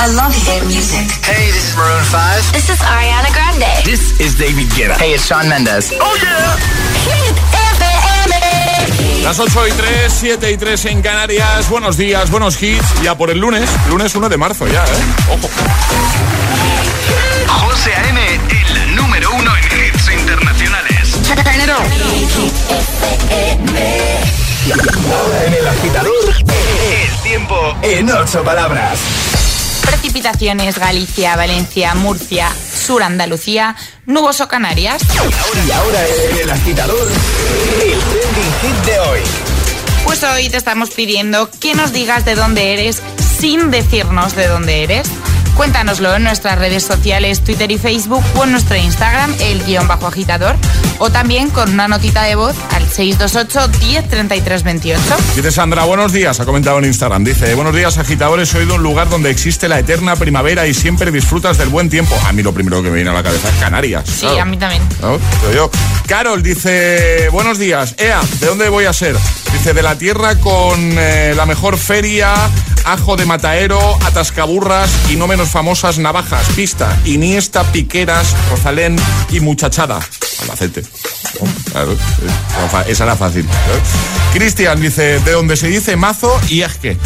I love hit music. Hey, this is Maroon 5. This is Ariana Grande. This is David Guetta. Hey, it's Shawn Mendes. Oh yeah. Hit FM. Las 8 y 3, 7 y 3 en Canarias. Buenos días, buenos hits. Ya por el lunes, lunes 1 de marzo ya, ¿eh? Ojo. José A.M., el número uno en hits internacionales. Ahora en el agitador, El tiempo en ocho palabras. Precipitaciones Galicia, Valencia, Murcia, Sur Andalucía, nuboso Canarias. Y ahora en el agitador, el trending hit de hoy. Pues hoy te estamos pidiendo que nos digas de dónde eres sin decirnos de dónde eres. Cuéntanoslo en nuestras redes sociales, Twitter y Facebook o en nuestro Instagram, el guion bajo agitador, o también con una notita de voz al 628 10 28. Dice Sandra, buenos días, ha comentado en Instagram. Dice, buenos días, agitadores, soy de un lugar donde existe la eterna primavera y siempre disfrutas del buen tiempo. A mí lo primero que me viene a la cabeza es Canarias. Sí, claro. a mí también. ¿No? Digo yo. Carol dice, buenos días, Ea, ¿de dónde voy a ser? Dice, de la tierra con eh, la mejor feria, ajo de mataero, atascaburras y no menos famosas navajas, pista, Iniesta, Piqueras, Rosalén y Muchachada. Albacete. Claro, esa era fácil. Cristian dice, de donde se dice mazo y es que.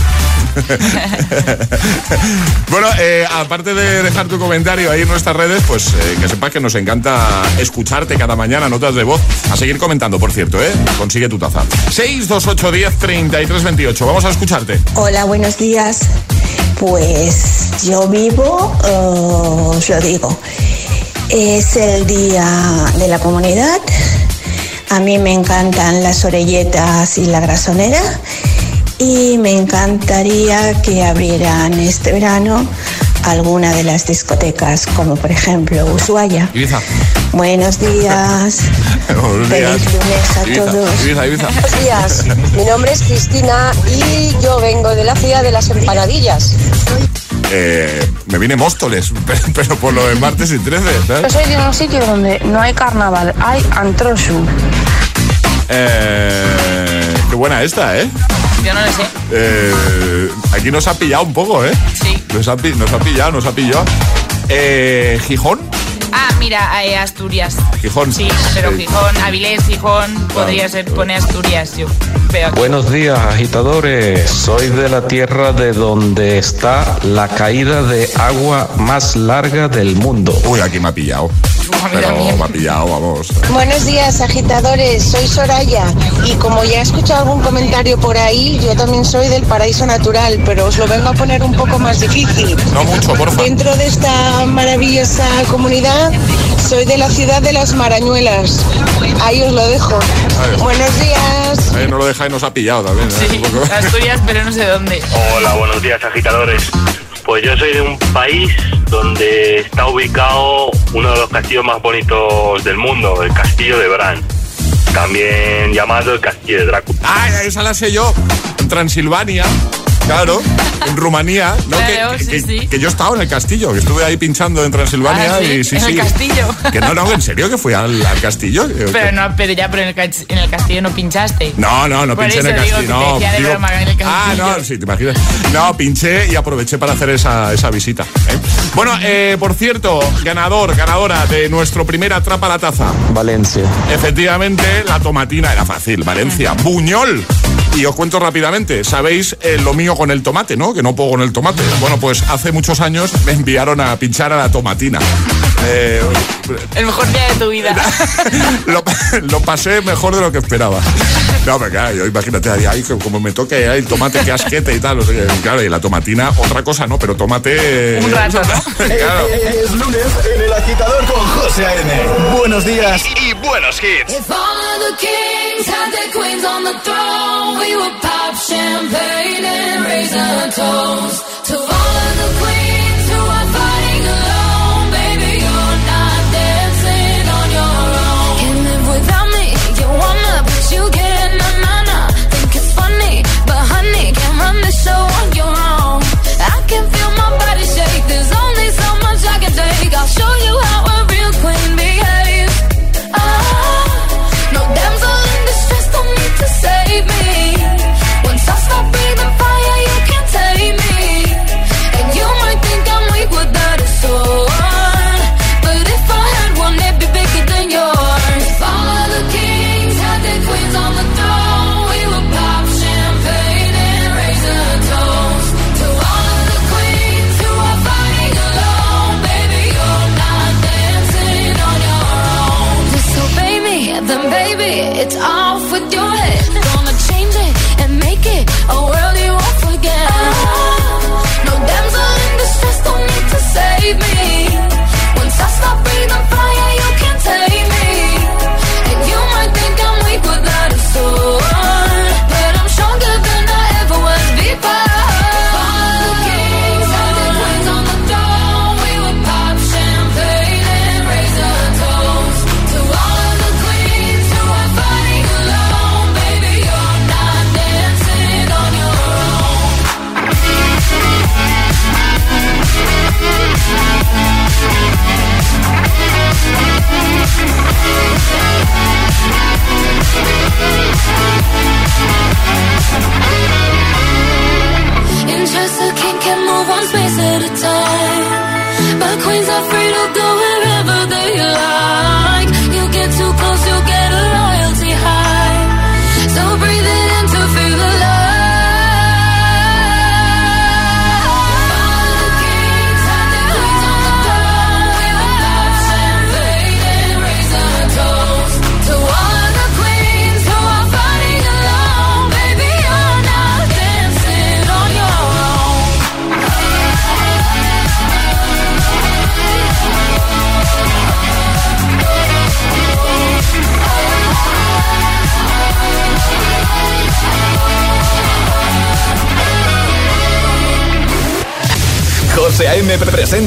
bueno, eh, aparte de dejar tu comentario ahí en nuestras redes, pues eh, que sepas que nos encanta escucharte cada mañana, notas de voz. A seguir comentando, por cierto, ¿eh? Consigue tu taza. 628 10 33 28. Vamos a escucharte. Hola, buenos días. Pues yo vivo, eh, os lo digo, es el día de la comunidad. A mí me encantan las orelletas y la grasonera y me encantaría que abrieran este verano alguna de las discotecas, como por ejemplo Ushuaia. Ibiza. Buenos días. Buenos días. Feliz lunes a Ibiza, todos. Ibiza, Ibiza. Buenos días, mi nombre es Cristina y yo vengo de la ciudad de las empanadillas. Eh, me viene Móstoles, pero, pero por lo de martes y 13, Yo soy de un sitio donde no hay carnaval, hay antrosu. Eh, qué buena esta, ¿eh? Yo no lo sé. Eh, aquí nos ha pillado un poco, ¿eh? Sí. Nos ha, nos ha pillado, nos ha pillado. Eh, Gijón. Ah, mira, eh, Asturias. Gijón. Sí, pero Sí. Gijón, Avilés, Gijón, podría ser, pone Asturias, yo veo aquí. Buenos días, agitadores. Soy de la tierra de donde está la caída de agua más larga del mundo. Uy, aquí me ha pillado. Pero me ha pillado, vamos. Buenos días, agitadores. Soy Soraya y como ya he escuchado algún comentario por ahí, yo también soy del paraíso natural, pero os lo vengo a poner un poco más difícil. No mucho, porfa. Dentro de esta maravillosa comunidad, soy de la ciudad de las Marañuelas. Ahí os lo dejo. Buenos días. Eh, no lo deja y nos ha pillado también. ¿eh? Sí. Asturias, pero no sé dónde. Hola, buenos días agitadores. Pues yo soy de un país donde está ubicado uno de los castillos más bonitos del mundo, el castillo de Bran, también llamado el castillo de Drácula. Ah, esa la sé yo. En Transilvania. Claro, en Rumanía, ¿no? Claro, que, sí, que- sí. que yo estaba en el castillo, que estuve ahí pinchando en Transilvania Ah, ¿sí? y sí, ¿En el sí. castillo? Que no, no, en serio que fui al, al castillo. Pero no, pero ya, pero en el, en el castillo no pinchaste. No, no, no Por pinché en el digo castillo. No, decía de digo- broma en el ah, no, sí, te imaginas. No, pinché y aproveché para hacer esa, esa visita. ¿eh? Bueno, eh, por cierto, ganador, ganadora de nuestro primer Atrapa la Taza. Valencia. Efectivamente, la tomatina era fácil. Valencia, Buñol. Y os cuento rápidamente, sabéis eh, lo mío con el tomate, ¿no? Que no puedo con el tomate. Bueno, pues hace muchos años me enviaron a pinchar a la tomatina. Eh, El mejor día de tu vida. lo, lo pasé mejor de lo que esperaba. No, pero claro, yo imagínate, ahí, como me toque ahí el tomate que asquete y tal. o sea, claro, y la tomatina, otra cosa, ¿no? Pero tomate... Un rato, ¿no? claro. Es lunes en el agitador con José A.M. Buenos días. Y buenos hits. If all of the kings had their queens on the throne, we would pop champagne and raise a toast to all of the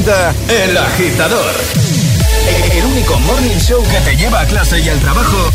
El Agitador. El único morning show que te lleva a clase y al trabajo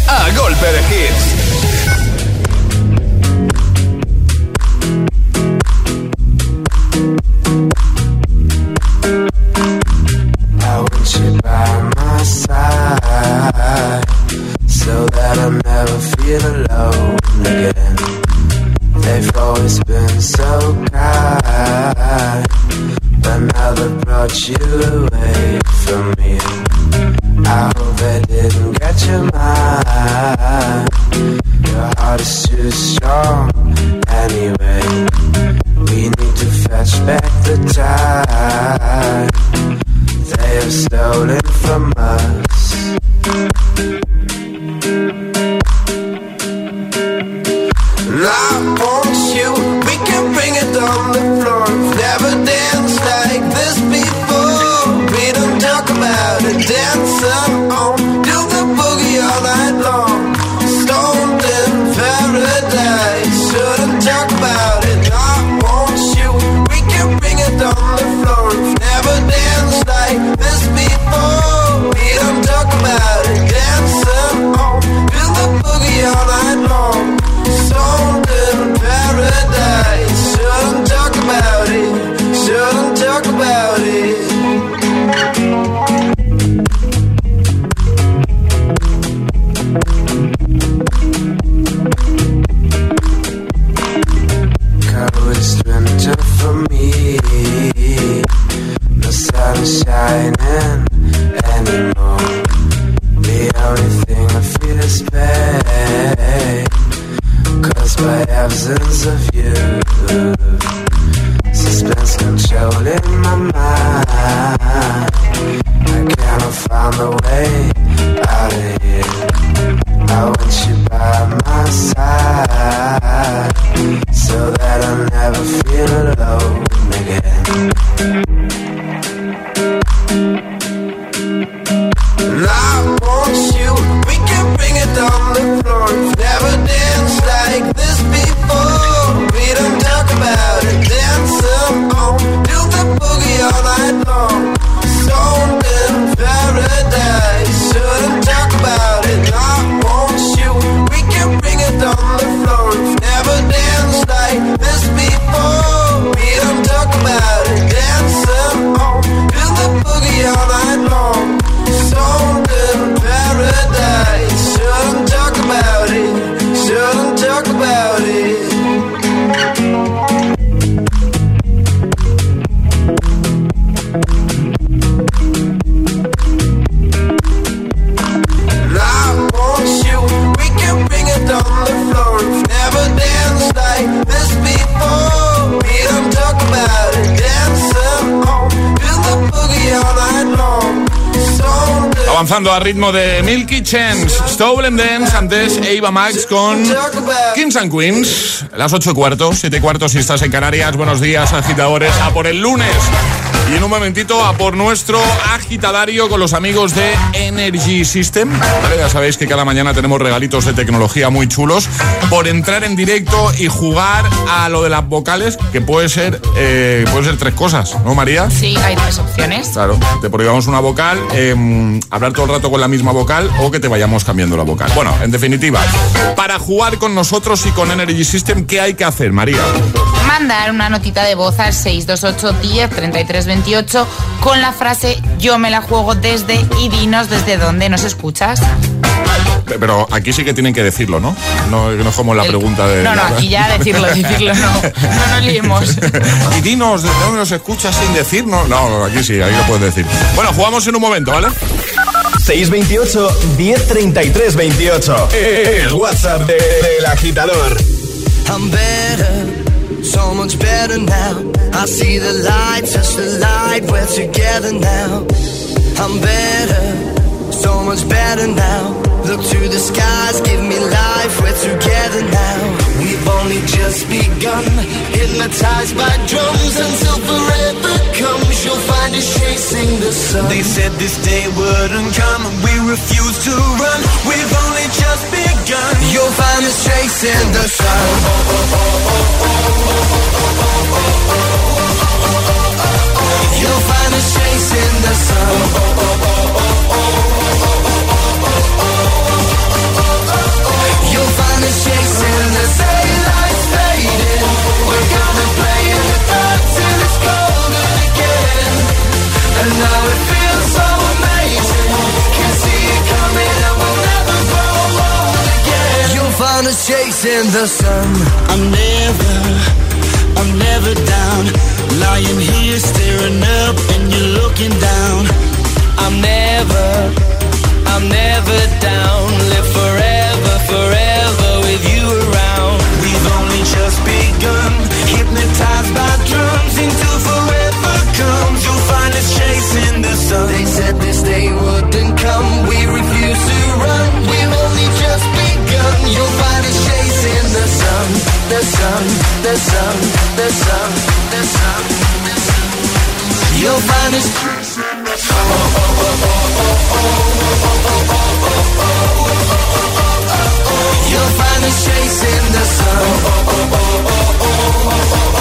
stolen from us. sonando a ritmo de Milky Chance, Stolen Dance, antes Ava Max con Kings and Queens, las 8 cuartos, 7 cuartos si estás en Canarias. Buenos días, agitadores. A por el lunes. Y en un momentito a por nuestro agitadario con los amigos de Energy System. Vale, ya sabéis que cada mañana tenemos regalitos de tecnología muy chulos por entrar en directo y jugar a lo de las vocales, que puede ser, eh, puede ser tres cosas, ¿no, María? Sí, hay tres opciones. Claro, te prohibamos una vocal, eh, hablar todo el rato con la misma vocal o que te vayamos cambiando la vocal. Bueno, en definitiva, para jugar con nosotros nosotros y con Energy System, ¿qué hay que hacer, María? Mandar una notita de voz al 628-103328 con la frase Yo me la juego desde y dinos desde dónde nos escuchas. Pero aquí sí que tienen que decirlo, ¿no? No, no como la pregunta de. No, no, aquí ya decirlo, decirlo, no. No nos liemos. Y dinos, ¿de dónde nos escuchas sin decirnos? No, aquí sí, ahí lo puedes decir. Bueno, jugamos en un momento, ¿vale? 628 1033 28. El WhatsApp de- del agitador. I'm better, so much better now. I see the light, touch the light, we're together now. I'm better, so much better now. Look to the skies, give me life, we're together now. We've only just begun, hypnotized by drums until forever. You'll find us chasing the sun. They said this day wouldn't come, and we refuse to run. We've only just begun. You'll find us chasing the sun. You'll find us chasing the sun. You'll find us chasing chasing the sun. I'm never, I'm never down. Lying here staring up and you're looking down. I'm never, I'm never down. Live forever, forever with you around. We've only just begun. Hypnotized by drums until sun. They said this day wouldn't come. We refuse to run. We've only just begun. You'll find us chasing the sun. The sun, the sun, the sun, the sun, the sun. You'll find us. You'll find us chasing the sun. You'll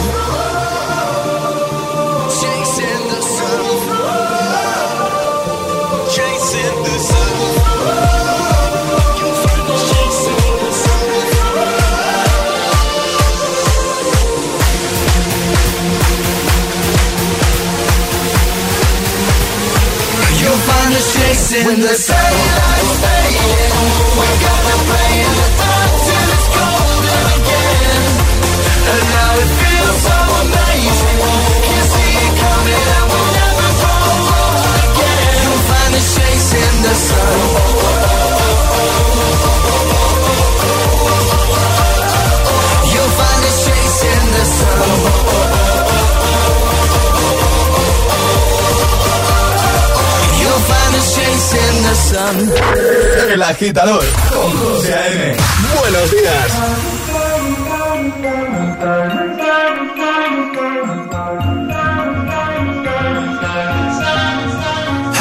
when the daylight's El agitador con José A.M. Buenos días.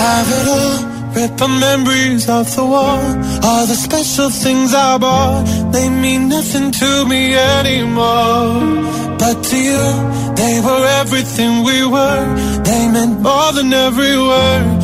Have it all, rip the memories of the war. All the special things I bought, they mean nothing to me anymore. But to you, they were everything we were. They meant more than every word.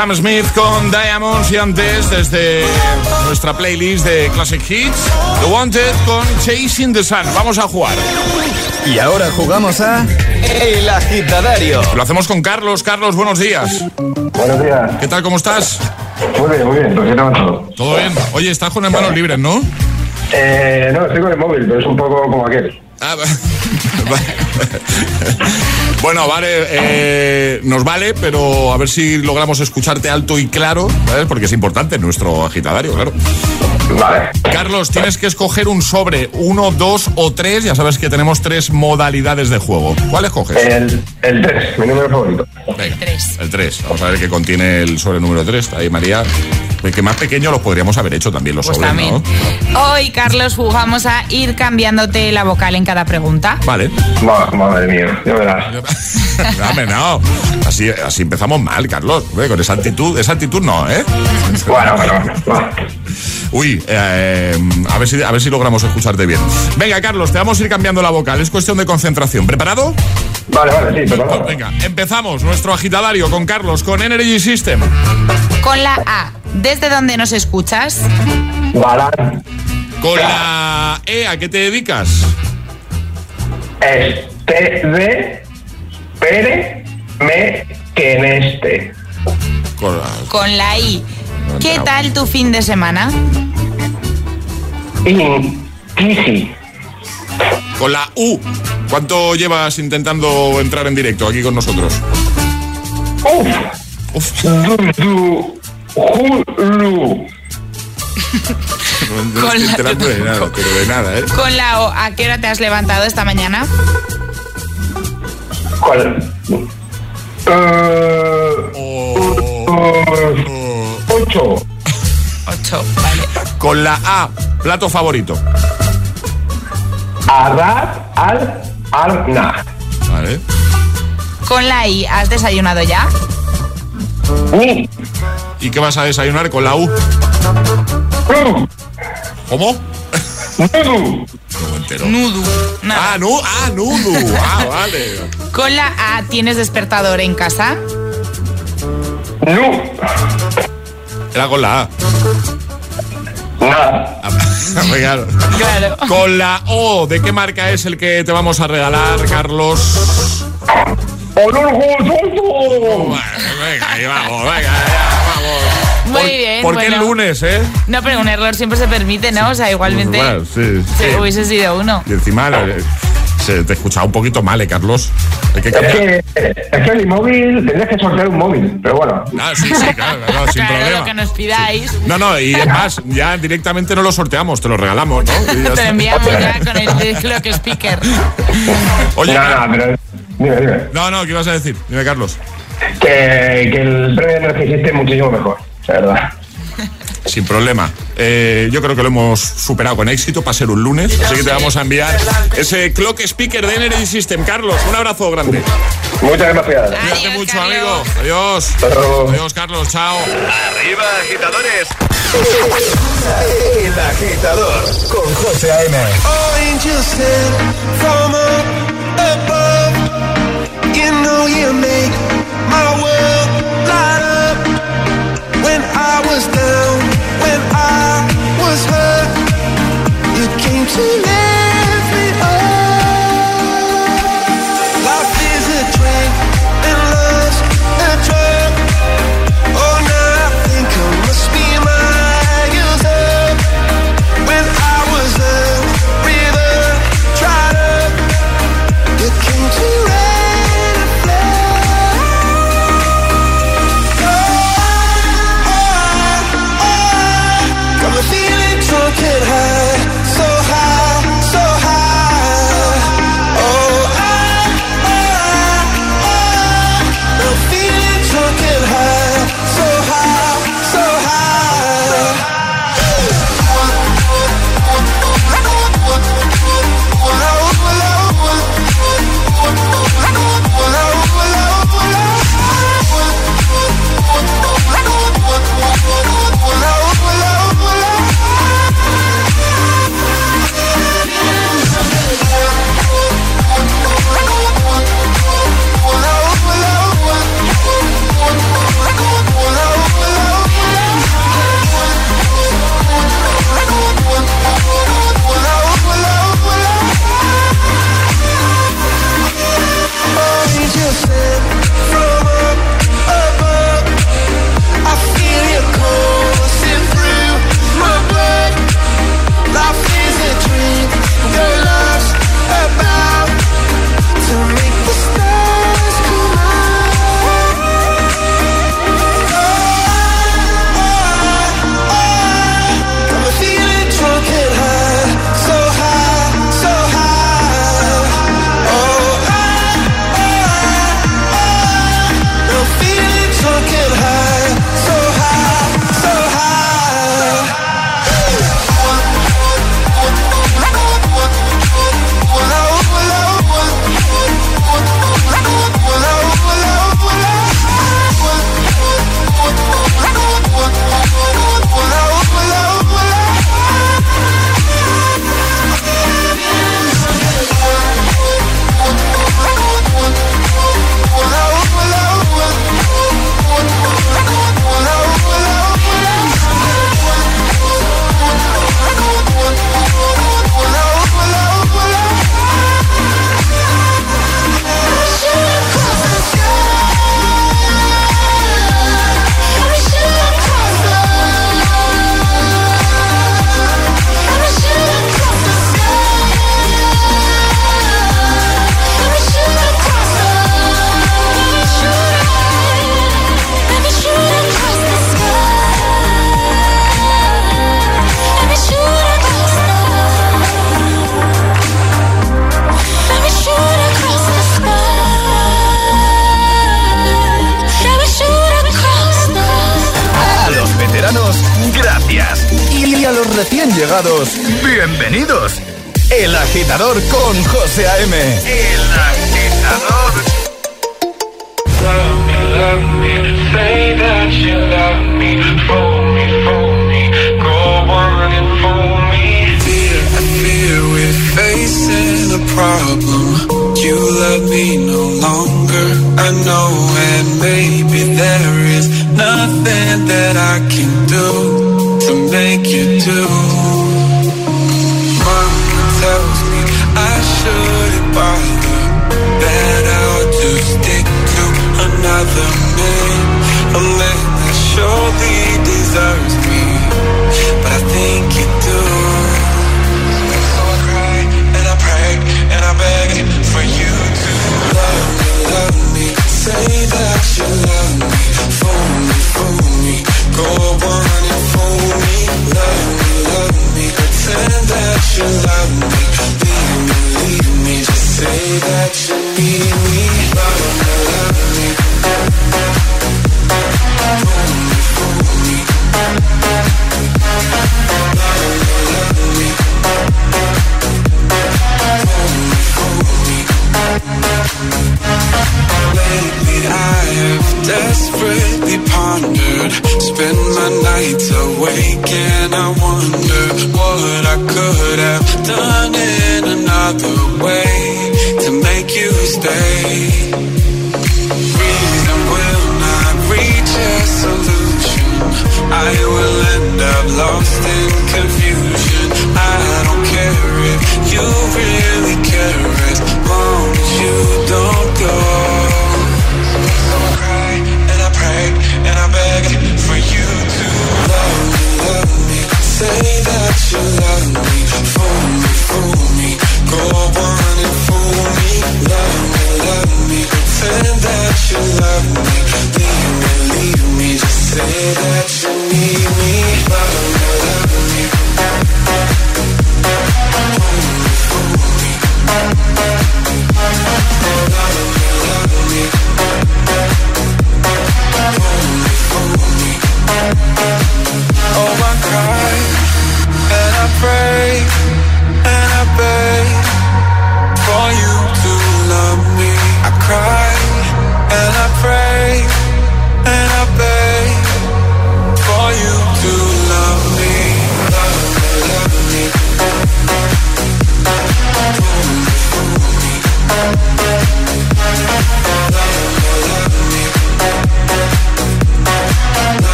Sam Smith con Diamonds y antes desde nuestra playlist de Classic Hits, The Wanted con Chasing the Sun. Vamos a jugar. Y ahora jugamos a El Agitadario. Lo hacemos con Carlos. Carlos, buenos días. Buenos días. ¿Qué tal? ¿Cómo estás? Muy bien, muy bien. ¿Por qué no todo? Todo bien. Oye, estás con las manos libres, ¿no? Eh, no, estoy con el móvil, pero es un poco como aquel. Ah, bueno, vale, eh, nos vale, pero a ver si logramos escucharte alto y claro. Porque es importante nuestro agitadario, claro. Vale. Carlos, tienes que escoger un sobre, uno, dos o tres. Ya sabes que tenemos tres modalidades de juego. ¿Cuál escoges? El, el 3, mi número favorito. Venga, el 3. Vamos a ver qué contiene el sobre número 3. Ahí, María. El que más pequeño los podríamos haber hecho también los Pues sobres, también. ¿no? Hoy, Carlos, jugamos a ir cambiándote la vocal en cada pregunta. Vale. Ma- madre mía, ya verás. Dame, no. Así, así empezamos mal, Carlos. Con esa actitud, esa actitud no, ¿eh? Bueno, bueno, bueno. Uy, eh, a, ver si, a ver si logramos escucharte bien. Venga, Carlos, te vamos a ir cambiando la vocal. Es cuestión de concentración. ¿Preparado? Vale, vale, sí, preparado. Pues venga, empezamos nuestro agitadario con Carlos, con Energy System. Con la A, ¿desde dónde nos escuchas? Balán. Con la E, ¿a qué te dedicas? Este de Pere me que en este. Con la, Con la I, ¿qué tal tu fin de semana? In Kisi. con la U. ¿Cuánto llevas intentando entrar en directo aquí con nosotros? Uf. Hulu. No, Con estoy la- enterando de nada, pero de nada, ¿eh? Con la O, ¿a qué hora te has levantado esta mañana? ¿Cuál? Eh, eh, ocho. Ocho, vale. Con la A, plato favorito. Arad al Arna. Vale. Con la I, ¿has desayunado ya? Ni. ¿Y qué vas a desayunar con la U? ¿Cómo? Nudu. No me entero. Nudu. Ah, nu ah, nudu. Ah, vale. Con la A, ¿tienes despertador en casa? Nu. Era con la A. Nada. Ah, claro. Claro. Con la O, ¿de qué marca es el que te vamos a regalar, Carlos? Orgulloso. Venga, ahí vamos, venga, ya, vamos. Muy ¿Por- bien, ¿Por qué el bueno. lunes, eh? No, pero un error siempre se permite, ¿no? O sea, igualmente Bueno, sí, se sí. hubiese sido uno. Y encima eh, se te escuchaba un poquito mal, ¿eh, Carlos? Hay que Es que, es que mi móvil, tendrías que sortear un móvil, pero bueno. Ah, sí, sí, claro, claro, sin claro, problema. lo que nos pidáis. No, no, y es más, ya directamente no lo sorteamos, te lo regalamos, ¿no? Y ya Te lo enviamos ya con el clock speaker. Oye, no, no, pero. Dime, dime. no, no, ¿qué ibas a decir? Dime, Carlos. Que, que el premio System es muchísimo mejor, la verdad sin problema. Eh, yo creo que lo hemos superado con éxito para ser un lunes, así que te vamos a enviar ese clock speaker de Energy System. Carlos, un abrazo grande. Muchas gracias. Cuídate mucho, amigo. Adiós. Adiós. Adiós, Carlos. Chao. Arriba, agitadores. El agitador con José A.M. Oh,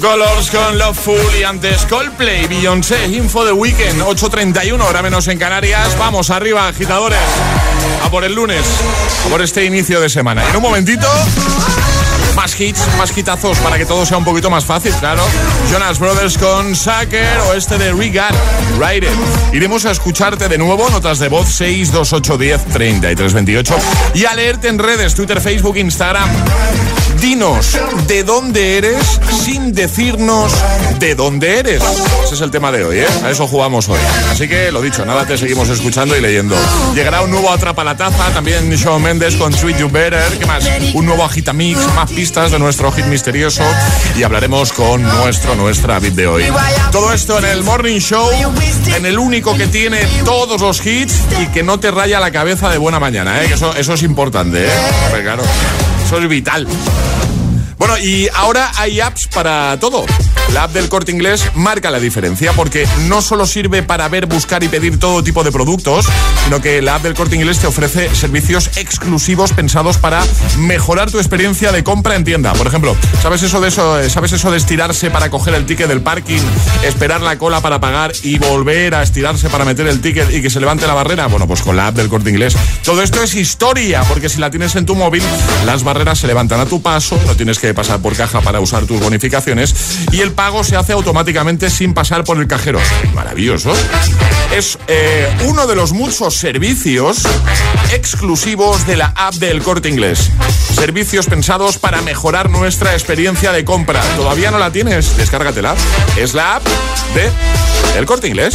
Colors con Loveful y antes Coldplay, Beyoncé, Info de Weekend, 8.31, hora menos en Canarias. Vamos arriba, agitadores. A por el lunes, a por este inicio de semana. En un momentito, más hits, más hitazos para que todo sea un poquito más fácil, claro. Jonas Brothers con Sucker o este de Regan, Ride It. Iremos a escucharte de nuevo, notas de voz 62810 3328 y a leerte en redes, Twitter, Facebook, Instagram. Dinos de dónde eres sin decirnos de dónde eres. Ese es el tema de hoy, ¿eh? A eso jugamos hoy. Así que lo dicho, nada, te seguimos escuchando y leyendo. Llegará un nuevo Atrapa la Taza, también Shawn Mendes con Treat You Better. ¿Qué más? Un nuevo Agitamix, más pistas de nuestro hit misterioso y hablaremos con nuestro, nuestra beat de hoy. Todo esto en el Morning Show, en el único que tiene todos los hits y que no te raya la cabeza de buena mañana, ¿eh? Eso, eso es importante, ¿eh? Claro, eso es vital. Bueno, y ahora hay apps para todo. La app del corte inglés marca la diferencia porque no solo sirve para ver, buscar y pedir todo tipo de productos, sino que la app del corte inglés te ofrece servicios exclusivos pensados para mejorar tu experiencia de compra en tienda. Por ejemplo, ¿sabes eso de eso? ¿Sabes eso de estirarse para coger el ticket del parking, esperar la cola para pagar y volver a estirarse para meter el ticket y que se levante la barrera? Bueno, pues con la app del corte inglés. Todo esto es historia, porque si la tienes en tu móvil, las barreras se levantan a tu paso, no tienes que pasar por caja para usar tus bonificaciones y el pago se hace automáticamente sin pasar por el cajero. Maravilloso. Es eh, uno de los muchos servicios exclusivos de la app del corte inglés. Servicios pensados para mejorar nuestra experiencia de compra. ¿Todavía no la tienes? Descárgatela. Es la app de El corte inglés.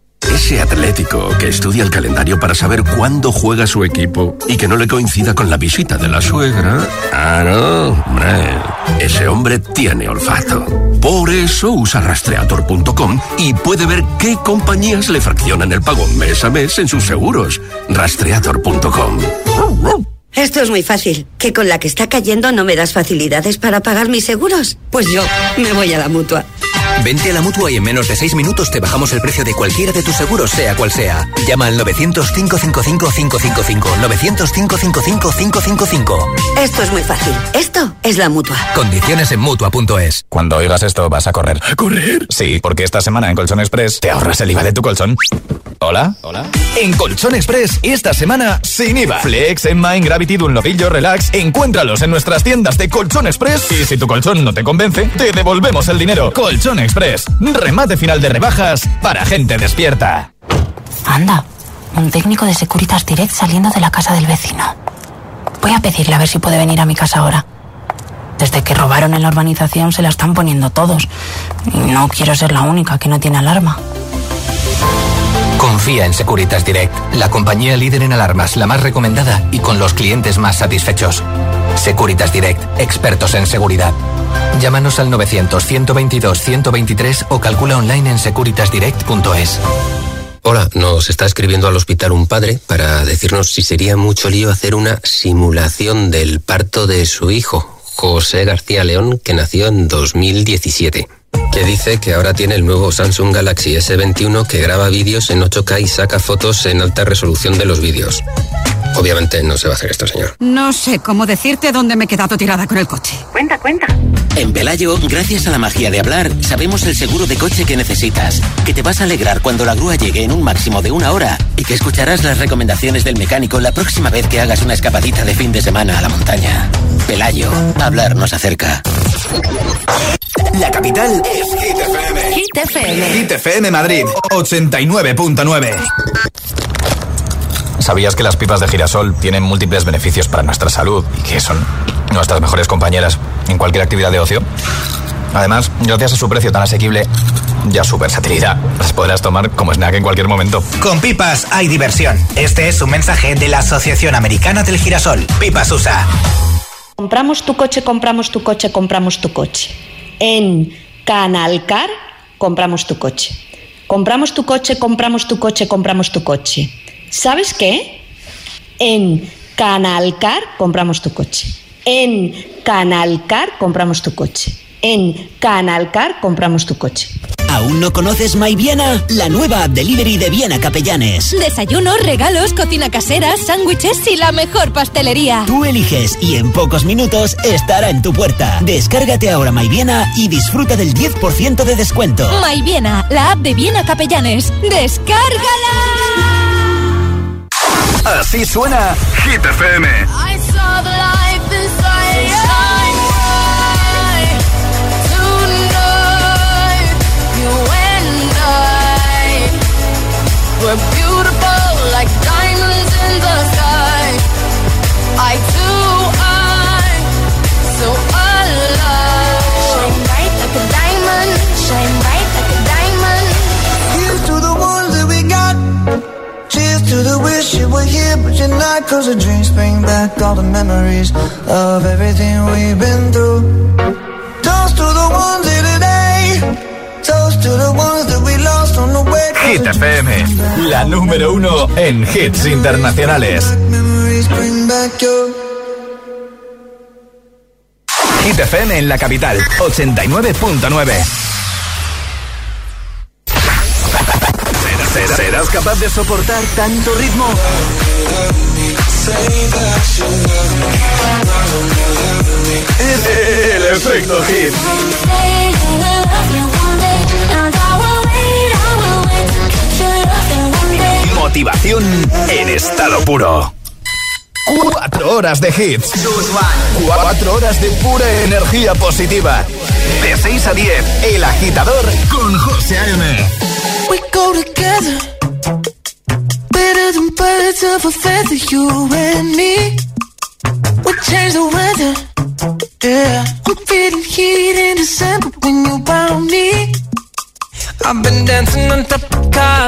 Ese atlético que estudia el calendario para saber cuándo juega su equipo y que no le coincida con la visita de la suegra. Ah, no. Ese hombre tiene olfato. Por eso usa rastreator.com y puede ver qué compañías le fraccionan el pago mes a mes en sus seguros. Rastreator.com. Esto es muy fácil. ¿Que con la que está cayendo no me das facilidades para pagar mis seguros? Pues yo me voy a la mutua. Vente a la mutua y en menos de 6 minutos te bajamos el precio de cualquiera de tus seguros, sea cual sea. Llama al 900-555-555. 900-555-555. Esto es muy fácil. Esto es la mutua. Condiciones en mutua.es. Cuando oigas esto, vas a correr. ¿A correr? Sí, porque esta semana en Colchón Express te ahorras el IVA de tu colchón. ¿Hola? ¿Hola? En Colchón Express, esta semana, sin IVA. Flex, Enmine, Gravity, Dunlopillo, Relax, encuéntralos en nuestras tiendas de Colchón Express. Y si tu colchón no te convence, te devolvemos el dinero. Colchón Express, remate final de rebajas para gente despierta. Anda, un técnico de Securitas Direct saliendo de la casa del vecino. Voy a pedirle a ver si puede venir a mi casa ahora. Desde que robaron en la urbanización se la están poniendo todos. Y no quiero ser la única que no tiene alarma. Confía en Securitas Direct, la compañía líder en alarmas, la más recomendada y con los clientes más satisfechos. Securitas Direct, expertos en seguridad. Llámanos al 900-122-123 o calcula online en securitasdirect.es. Hola, nos está escribiendo al hospital un padre para decirnos si sería mucho lío hacer una simulación del parto de su hijo, José García León, que nació en 2017. Que dice que ahora tiene el nuevo Samsung Galaxy S21 que graba vídeos en 8K y saca fotos en alta resolución de los vídeos. Obviamente no se va a hacer esto, señor. No sé cómo decirte dónde me he quedado tirada con el coche. Cuenta, cuenta. En Pelayo, gracias a la magia de hablar, sabemos el seguro de coche que necesitas, que te vas a alegrar cuando la grúa llegue en un máximo de una hora y que escucharás las recomendaciones del mecánico la próxima vez que hagas una escapadita de fin de semana a la montaña. Pelayo, hablar nos acerca. La capital es Hit FM. Hit FM. Hit FM Madrid 89.9. ¿Sabías que las pipas de girasol tienen múltiples beneficios para nuestra salud y que son nuestras mejores compañeras en cualquier actividad de ocio? Además, gracias a su precio tan asequible y a su versatilidad, las podrás tomar como snack en cualquier momento. Con pipas hay diversión. Este es un mensaje de la Asociación Americana del Girasol. Pipas USA. Compramos tu coche, compramos tu coche, compramos tu coche. En Canalcar compramos tu coche. Compramos tu coche, compramos tu coche, compramos tu coche. ¿Sabes qué? En Canalcar compramos tu coche. En Canalcar compramos tu coche. En Canalcar compramos tu coche. ¿Aún no conoces My Viena? La nueva app delivery de Viena Capellanes. Desayunos, regalos, cocina casera, sándwiches y la mejor pastelería. Tú eliges y en pocos minutos estará en tu puerta. Descárgate ahora My Viena y disfruta del 10% de descuento. My Viena, la app de Viena Capellanes. ¡Descárgala! Así suena Hit FM. I saw the life were beautiful like diamonds in the sky. So alive. Shine bright like a diamond, shine bright like a diamond. To the ones that we got. Cheers to the wish you were here, but you're not. Cause the dreams bring back all the memories of everything we've been through. Toast to the ones here today. Toast to the ones Hit FM, la número uno en hits internacionales. Hit FM en la capital, 89.9. ¿Serás- ¿Serás capaz de soportar tanto ritmo? El efecto hit. Motivación en estado puro. Cuatro horas de hits. Cuatro horas de pura energía positiva. De 6 a 10, El Agitador con José A.M. We go together. Better than birds of a feather, you and me. We change the weather. Yeah. I'm feeling heat in December when you found me. I've been dancing on top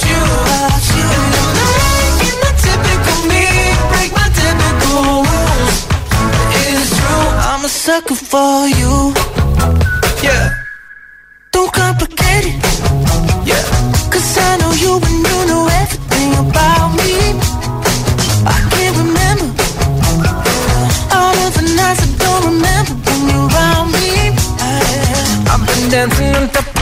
you, you. And I'm making the typical me break my typical rules. It's true, I'm a sucker for you. yeah, Don't complicate it. yeah. Cause I know you and you know everything about me. I can't remember all of the nights I don't remember when you're around me. I- I've been dancing on top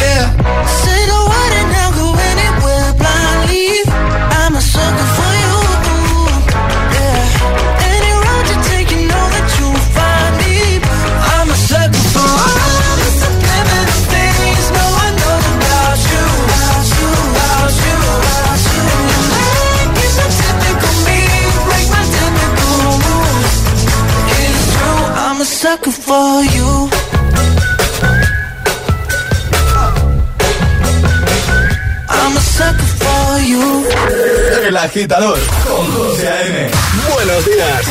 Yeah. Say the word you. El agitador con José A.M. Buenos días.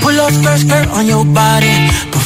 Pull up skirt, skirt on your body.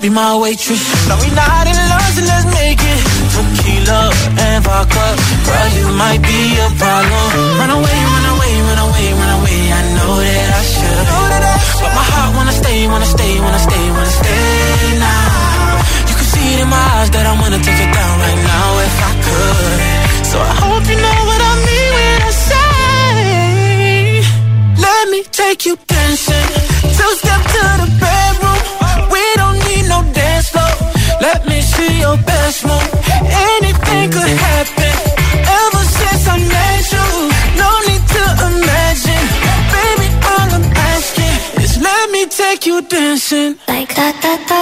be my waitress. No, we not in love, so let's make it. Tequila and vodka, girl, you might be a problem. Run away, run away, run away, run away. I know that I should, but my heart wanna stay, wanna stay, wanna stay, wanna stay now. You can see it in my eyes that I wanna take it da da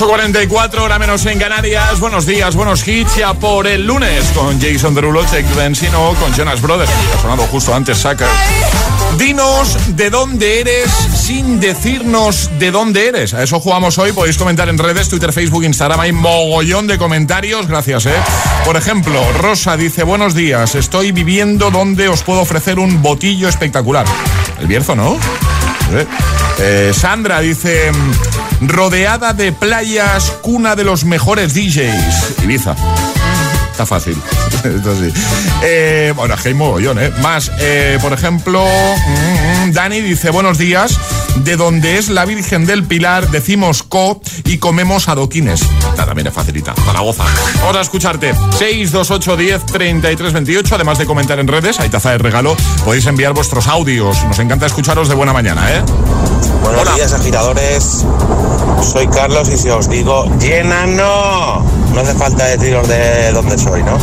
8.44, hora menos en Canarias. Buenos días, buenos hits ya por el lunes con Jason Derulo, Check Benzino con Jonas Brothers. Ha sonado justo antes, Sucker. Dinos de dónde eres sin decirnos de dónde eres. A eso jugamos hoy. Podéis comentar en redes, Twitter, Facebook, Instagram. Hay mogollón de comentarios. Gracias, ¿eh? Por ejemplo, Rosa dice: Buenos días. Estoy viviendo donde os puedo ofrecer un botillo espectacular. El Bierzo, ¿no? ¿eh? Eh, Sandra dice, rodeada de playas, cuna de los mejores DJs. Ibiza. Está fácil. Esto sí. Eh, bueno, hay mogollón, ¿eh? Más, eh, por ejemplo, mm, mm, Dani dice, buenos días, de donde es la Virgen del Pilar, decimos co y comemos adoquines. También es facilita, Zaragoza. Vamos a escucharte. 628 10 33 28, además de comentar en redes, hay taza de regalo, podéis enviar vuestros audios. Nos encanta escucharos de buena mañana, ¿eh? Buenos días, agitadores. Soy Carlos y si os digo, llena no. No hace falta deciros de dónde soy, ¿no?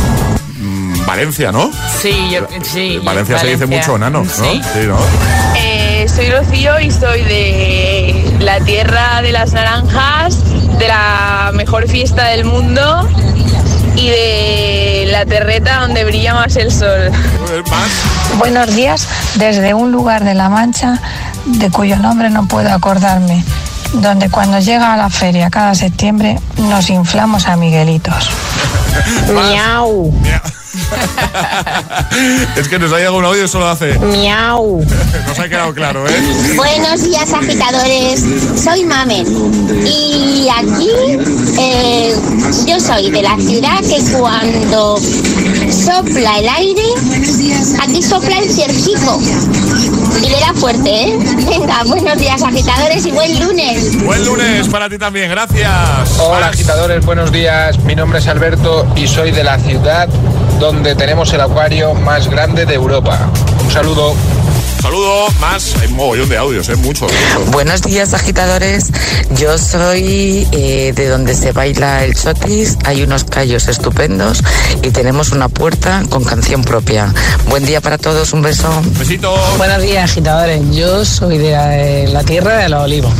Mm, Valencia, ¿no? Sí, yo, sí. Valencia, se dice mucho nano, ¿no? Sí. ¿no? Eh, soy Rocío y soy de la tierra de las naranjas, de la mejor fiesta del mundo y de la terreta donde brilla más el sol. Buenos días desde un lugar de La Mancha de cuyo nombre no puedo acordarme, donde cuando llega a la feria cada septiembre nos inflamos a Miguelitos. Miau. es que nos ha llegado un audio y solo hace. Miau. Nos ha quedado claro, ¿eh? Buenos días, agitadores. Soy Mamen. Y aquí eh, yo soy de la ciudad que cuando sopla el aire, aquí sopla el ciercico. Y le da fuerte, ¿eh? Venga, buenos días, agitadores, y buen lunes. Buen lunes para ti también, gracias. Hola agitadores, buenos días. Mi nombre es Alberto y soy de la ciudad donde tenemos el acuario más grande de Europa. Un saludo. Saludo, más, hay un mogollón de audios, ¿eh? Mucho. mucho. Buenos días, agitadores. Yo soy eh, de donde se baila el chotis. Hay unos callos estupendos y tenemos una puerta con canción propia. Buen día para todos, un beso. Besito. Buenos días, agitadores. Yo soy de la, de la tierra de los olivos.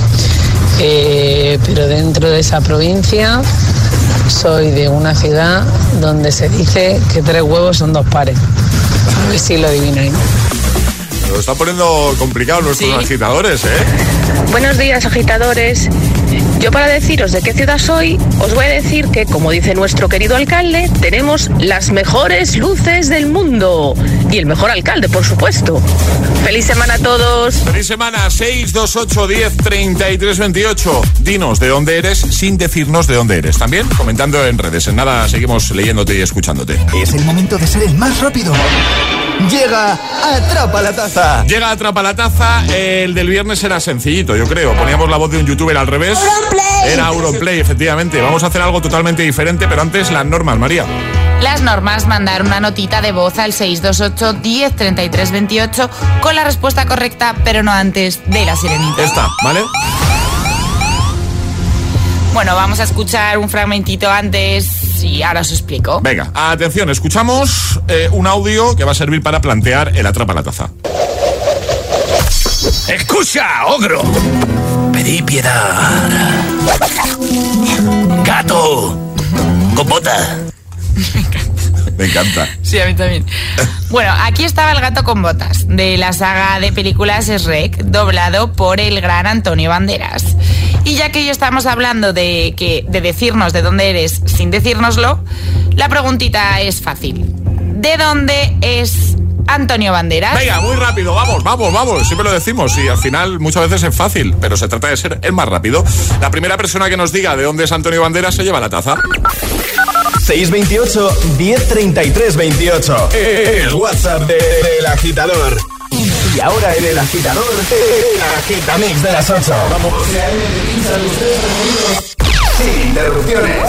Eh, pero dentro de esa provincia soy de una ciudad donde se dice que tres huevos son dos pares. A ver si lo adivináis. Lo están poniendo complicado nuestros agitadores, ¿eh? Buenos días, agitadores. Yo para deciros de qué ciudad soy, os voy a decir que, como dice nuestro querido alcalde, tenemos las mejores luces del mundo. Y el mejor alcalde, por supuesto. ¡Feliz semana a todos! Feliz semana, 628 10 33 28. Dinos de dónde eres sin decirnos de dónde eres. También comentando en redes. En nada, seguimos leyéndote y escuchándote. Es el momento de ser el más rápido. Llega Atrapa la Taza. Llega Atrapa la Taza. El del viernes era sencillito, yo creo. Poníamos la voz de un youtuber al revés. Era Auronplay, efectivamente. Vamos a hacer algo totalmente diferente, pero antes las normas, María. Las normas, mandar una notita de voz al 628 10 33 28 con la respuesta correcta, pero no antes de la sirenita. Esta, ¿vale? Bueno, vamos a escuchar un fragmentito antes y ahora os explico. Venga, atención, escuchamos eh, un audio que va a servir para plantear el Atrapa la Taza. ¡Escucha, ogro! Pedí piedad. Gato. Con bota. Me encanta. Sí, a mí también. Bueno, aquí estaba el gato con botas, de la saga de películas Shrek, doblado por el gran Antonio Banderas. Y ya que hoy estamos hablando de, que, de decirnos de dónde eres sin decírnoslo, la preguntita es fácil. ¿De dónde es Antonio Banderas? Venga, muy rápido, vamos, vamos, vamos. Siempre lo decimos y al final muchas veces es fácil, pero se trata de ser el más rápido. La primera persona que nos diga de dónde es Antonio Banderas se lleva la taza. 628 1033 28. El WhatsApp de- del agitador. Y ahora en el agitador, el agitamix de las 8. Vamos. Sin interrupciones.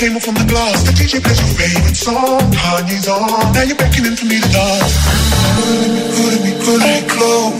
came up from the glass. The DJ plays your favorite song. Kanye's on. Now you're beckoning for me to dance. Hoodie me, hoodie me, hoodie me close.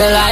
Till I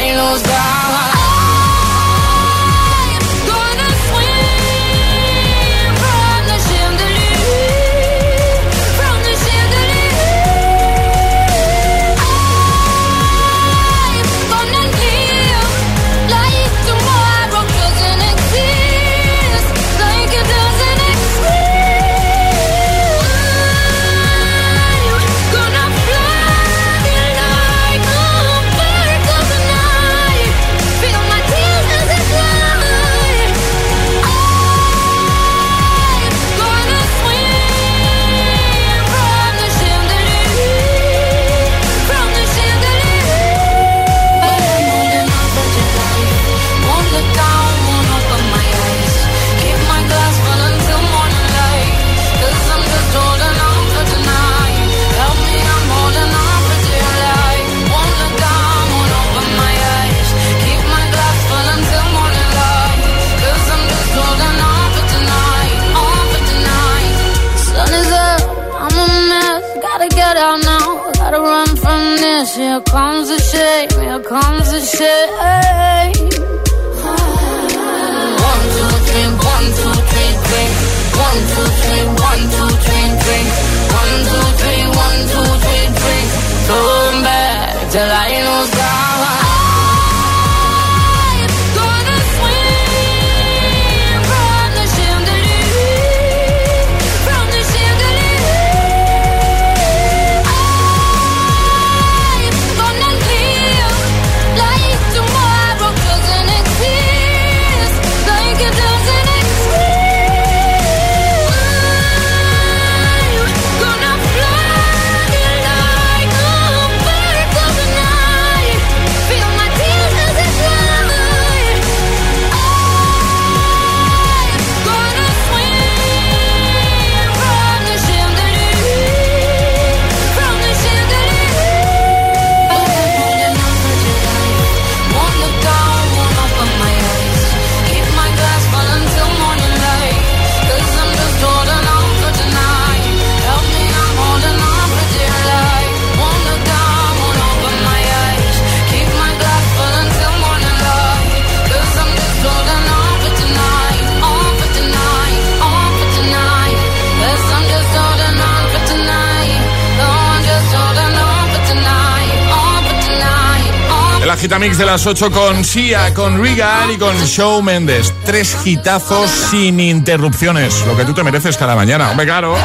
Agitamix de las 8 con Sia, con Regan y con Show Mendes. Tres hitazos sin interrupciones. Lo que tú te mereces cada mañana. Hombre, claro.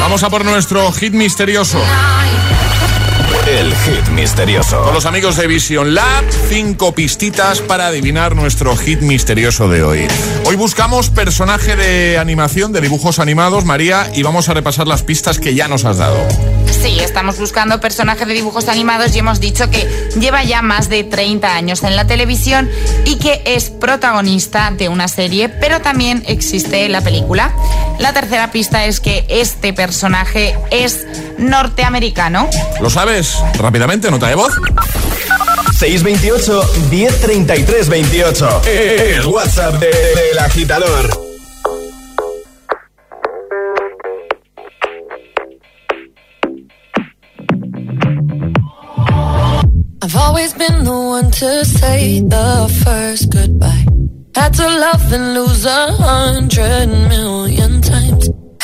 Vamos a por nuestro hit misterioso. El hit misterioso. Con los amigos de Vision Lab, cinco pistitas para adivinar nuestro hit misterioso de hoy. Hoy buscamos personaje de animación, de dibujos animados, María, y vamos a repasar las pistas que ya nos has dado. Sí, estamos buscando personajes de dibujos animados y hemos dicho que lleva ya más de 30 años en la televisión y que es protagonista de una serie, pero también existe la película. La tercera pista es que este personaje es norteamericano. ¿Lo sabes? Rápidamente, nota de voz. 628 1033 28. El WhatsApp de- del agitador. I've always been the one to say the first goodbye. Had to love and lose a hundred million times.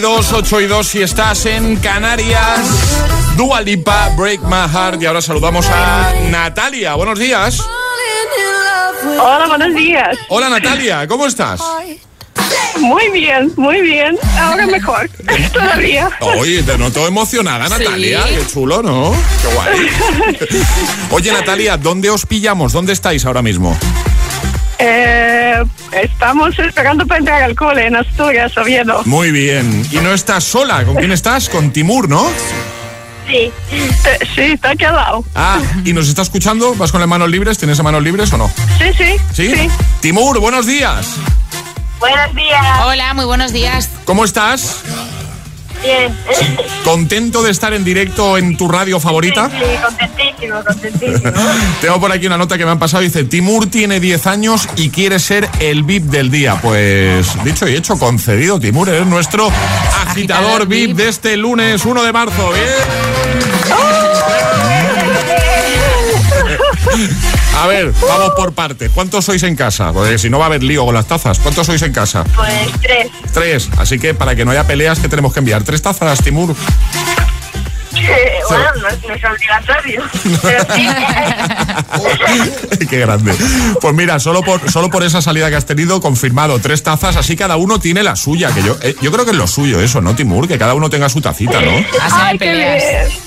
22, 8 y 2 si estás en Canarias. Dualipa, Break My Heart. Y ahora saludamos a Natalia. Buenos días. Hola, buenos días. Hola Natalia, ¿cómo estás? Muy bien, muy bien. Ahora mejor. Todavía. Oye, te noto emocionada, Natalia. Qué chulo, ¿no? Qué guay. Oye, Natalia, ¿dónde os pillamos? ¿Dónde estáis ahora mismo? Eh estamos esperando para entrar al cole en Asturias, Oviedo. Muy bien. Y no estás sola. ¿Con quién estás? Con Timur, ¿no? Sí. Sí, está aquí al lado. Ah, ¿y nos está escuchando? ¿Vas con las manos libres? ¿Tienes las manos libres o no? Sí, sí. ¿Sí? Timur, buenos días. Buenos días. Hola, muy buenos días. ¿Cómo estás? Bien. ¿Contento de estar en directo en tu radio favorita? Sí, contentísimo, contentísimo. Tengo por aquí una nota que me han pasado. Dice, Timur tiene 10 años y quiere ser el VIP del día. Pues dicho y hecho, concedido. Timur es nuestro agitador VIP de este lunes 1 de marzo. Bien. A ver, vamos por partes. ¿Cuántos sois en casa? Porque si no va a haber lío con las tazas. ¿Cuántos sois en casa? Pues tres. Tres. Así que para que no haya peleas, que tenemos que enviar? ¿Tres tazas, Timur? bueno, no, no es obligatorio. Pero sí. Qué grande. Pues mira, solo por, solo por esa salida que has tenido, confirmado tres tazas, así cada uno tiene la suya. Que yo, eh, yo creo que es lo suyo eso, ¿no, Timur? Que cada uno tenga su tacita, ¿no? Ay, qué bien.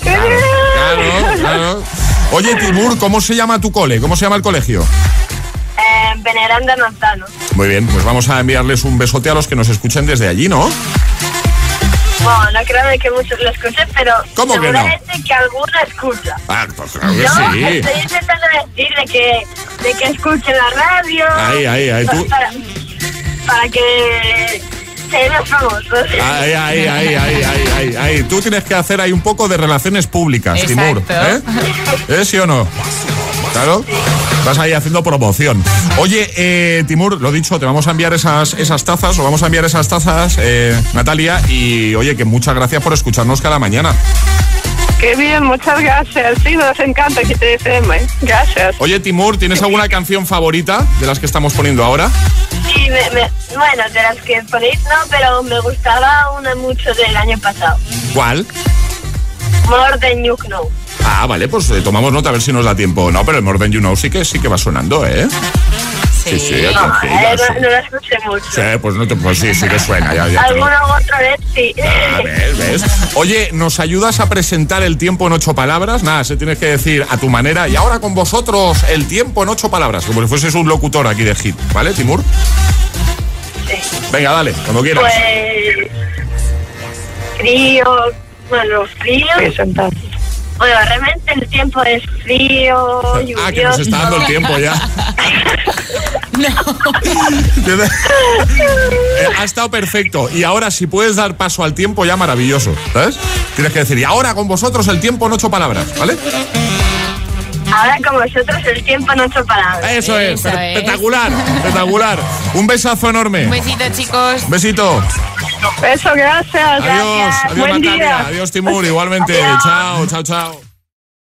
Qué bien. Claro, claro. Oye, Timur, ¿cómo se llama tu cole? ¿Cómo se llama el colegio? Eh, Veneranda Nantano. Muy bien, pues vamos a enviarles un besote a los que nos escuchen desde allí, ¿no? Bueno, no creo que muchos lo escuchen, pero ¿Cómo que no? que alguno escucha. Ah, pues claro que Yo sí. estoy intentando decir de que, de que escuchen la radio. Ahí, ahí, ahí, tú- Para, para que famosos. Ahí, ahí, ahí, ahí, ahí, ahí, ahí. Tú tienes que hacer ahí un poco de relaciones públicas, Timur. ¿eh? ¿Eh, sí o no? Claro. Vas ahí haciendo promoción. Oye, eh, Timur, lo dicho, te vamos a enviar esas, esas tazas, o vamos a enviar esas tazas, eh, Natalia, y oye, que muchas gracias por escucharnos cada mañana. Qué bien, muchas gracias. Sí, nos encanta que te FM. Gracias. Oye, Timur, ¿tienes alguna canción favorita de las que estamos poniendo ahora? Sí, me, me- bueno, de las que ponéis no, pero me gustaba una mucho del año pasado. ¿Cuál? More Than You Know. Ah, vale, pues eh, tomamos nota a ver si nos da tiempo. No, pero el More Than You Know sí que, sí que va sonando, ¿eh? Sí, sí, No, aquí, eh, sí. no, no la escuché mucho. Sí, pues, no te, pues sí, sí que suena. Ya, ya lo- Alguna u otra vez sí. Ah, ¿ves, ves? Oye, ¿nos ayudas a presentar el tiempo en ocho palabras? Nada, se tienes que decir a tu manera. Y ahora con vosotros, el tiempo en ocho palabras. Como si fueses un locutor aquí de hit. ¿Vale, Timur? Venga, dale, cuando quieras. Pues. Frío. Bueno, frío. Bueno, realmente el tiempo es frío, lluvioso. Ah, que nos está dando el tiempo ya. Eh, ha estado perfecto. Y ahora, si puedes dar paso al tiempo, ya maravilloso. ¿Sabes? Tienes que decir, y ahora con vosotros el tiempo en ocho palabras, ¿vale? Ahora con vosotros el tiempo en ocho palabras. Eso es, Eso es. espectacular, espectacular. Un besazo enorme. Un besito, chicos. Besito. Eso, gracias. Adiós, gracias. adiós Buen Natalia, día. adiós Timur, igualmente. Adiós. Chao, chao, chao.